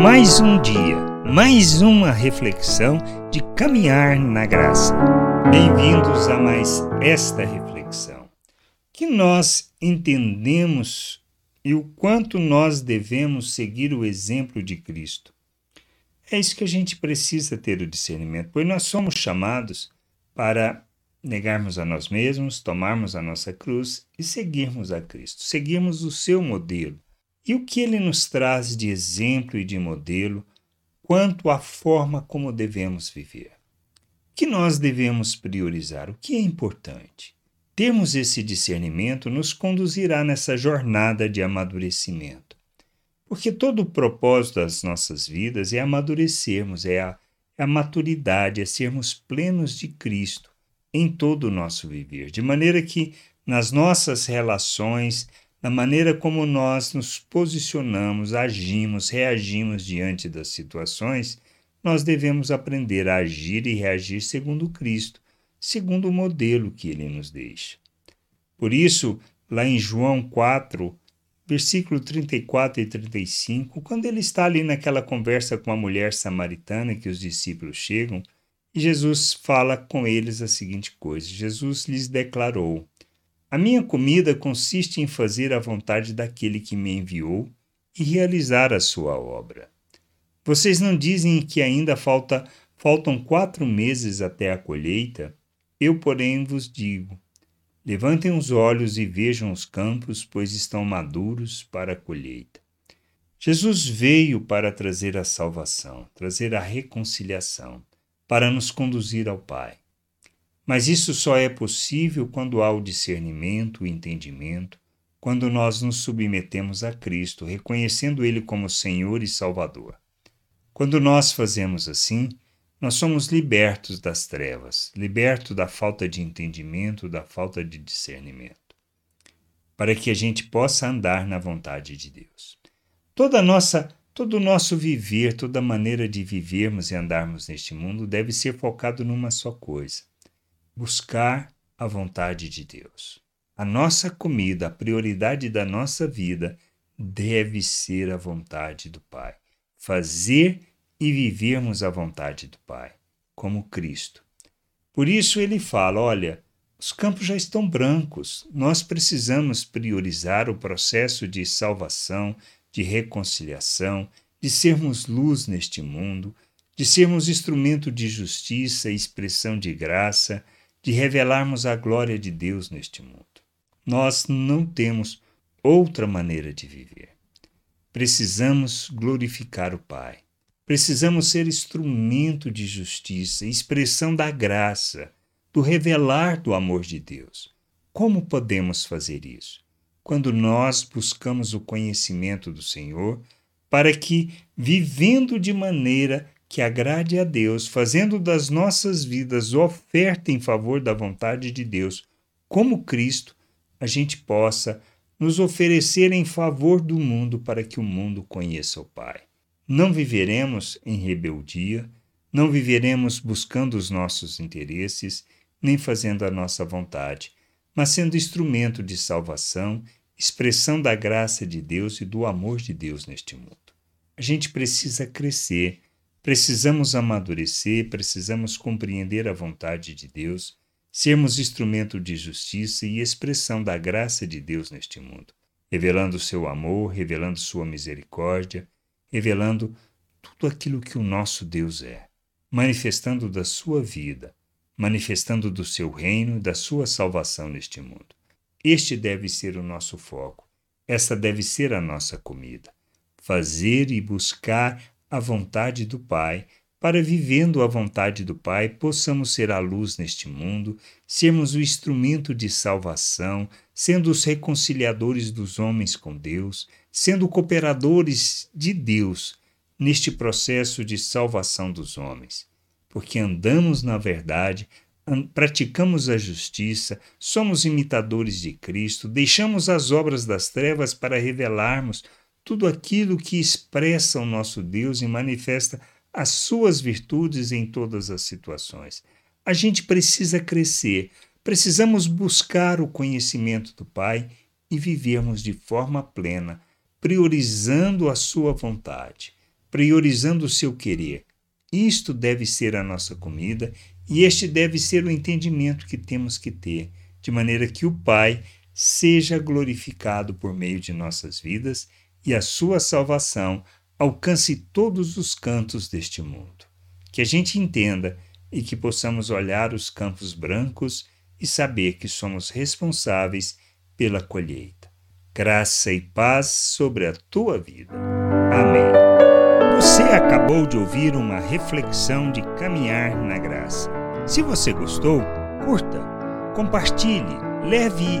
Mais um dia, mais uma reflexão de caminhar na graça. Bem-vindos a mais esta reflexão. Que nós entendemos e o quanto nós devemos seguir o exemplo de Cristo. É isso que a gente precisa ter o discernimento, pois nós somos chamados para negarmos a nós mesmos, tomarmos a nossa cruz e seguirmos a Cristo, seguirmos o seu modelo. E o que ele nos traz de exemplo e de modelo quanto à forma como devemos viver? Que nós devemos priorizar? O que é importante? Termos esse discernimento nos conduzirá nessa jornada de amadurecimento. Porque todo o propósito das nossas vidas é amadurecermos, é a, é a maturidade, é sermos plenos de Cristo em todo o nosso viver, de maneira que nas nossas relações, na maneira como nós nos posicionamos, agimos, reagimos diante das situações, nós devemos aprender a agir e reagir segundo Cristo, segundo o modelo que ele nos deixa. Por isso, lá em João 4, versículo 34 e 35, quando ele está ali naquela conversa com a mulher samaritana que os discípulos chegam, Jesus fala com eles a seguinte coisa: Jesus lhes declarou: A minha comida consiste em fazer a vontade daquele que me enviou e realizar a sua obra. Vocês não dizem que ainda falta, faltam quatro meses até a colheita? Eu, porém, vos digo: levantem os olhos e vejam os campos, pois estão maduros para a colheita. Jesus veio para trazer a salvação, trazer a reconciliação para nos conduzir ao Pai. Mas isso só é possível quando há o discernimento, o entendimento, quando nós nos submetemos a Cristo, reconhecendo Ele como Senhor e Salvador. Quando nós fazemos assim, nós somos libertos das trevas, libertos da falta de entendimento, da falta de discernimento, para que a gente possa andar na vontade de Deus. Toda nossa Todo o nosso viver, toda maneira de vivermos e andarmos neste mundo deve ser focado numa só coisa: buscar a vontade de Deus. A nossa comida, a prioridade da nossa vida deve ser a vontade do Pai. Fazer e vivermos a vontade do Pai, como Cristo. Por isso ele fala: olha, os campos já estão brancos, nós precisamos priorizar o processo de salvação, de reconciliação, de sermos luz neste mundo, de sermos instrumento de justiça e expressão de graça, de revelarmos a glória de Deus neste mundo. Nós não temos outra maneira de viver. Precisamos glorificar o Pai. Precisamos ser instrumento de justiça, expressão da graça, do revelar do amor de Deus. Como podemos fazer isso? quando nós buscamos o conhecimento do Senhor, para que, vivendo de maneira que agrade a Deus, fazendo das nossas vidas oferta em favor da vontade de Deus, como Cristo, a gente possa nos oferecer em favor do mundo para que o mundo conheça o Pai. Não viveremos em rebeldia, não viveremos buscando os nossos interesses, nem fazendo a nossa vontade, mas sendo instrumento de salvação expressão da graça de Deus e do amor de Deus neste mundo. A gente precisa crescer, precisamos amadurecer, precisamos compreender a vontade de Deus, sermos instrumento de justiça e expressão da graça de Deus neste mundo, revelando seu amor, revelando sua misericórdia, revelando tudo aquilo que o nosso Deus é, manifestando da sua vida, manifestando do seu reino da sua salvação neste mundo. Este deve ser o nosso foco. Essa deve ser a nossa comida. Fazer e buscar a vontade do Pai, para vivendo a vontade do Pai, possamos ser a luz neste mundo, sermos o instrumento de salvação, sendo os reconciliadores dos homens com Deus, sendo cooperadores de Deus neste processo de salvação dos homens. Porque andamos na verdade, praticamos a justiça, somos imitadores de Cristo, deixamos as obras das trevas para revelarmos tudo aquilo que expressa o nosso Deus e manifesta as suas virtudes em todas as situações. A gente precisa crescer, precisamos buscar o conhecimento do Pai e vivermos de forma plena, priorizando a Sua vontade, priorizando o seu querer. Isto deve ser a nossa comida e este deve ser o entendimento que temos que ter, de maneira que o Pai seja glorificado por meio de nossas vidas e a sua salvação alcance todos os cantos deste mundo. Que a gente entenda e que possamos olhar os campos brancos e saber que somos responsáveis pela colheita. Graça e paz sobre a tua vida. Amém. Você acabou de ouvir uma reflexão de caminhar na graça. Se você gostou, curta, compartilhe, leve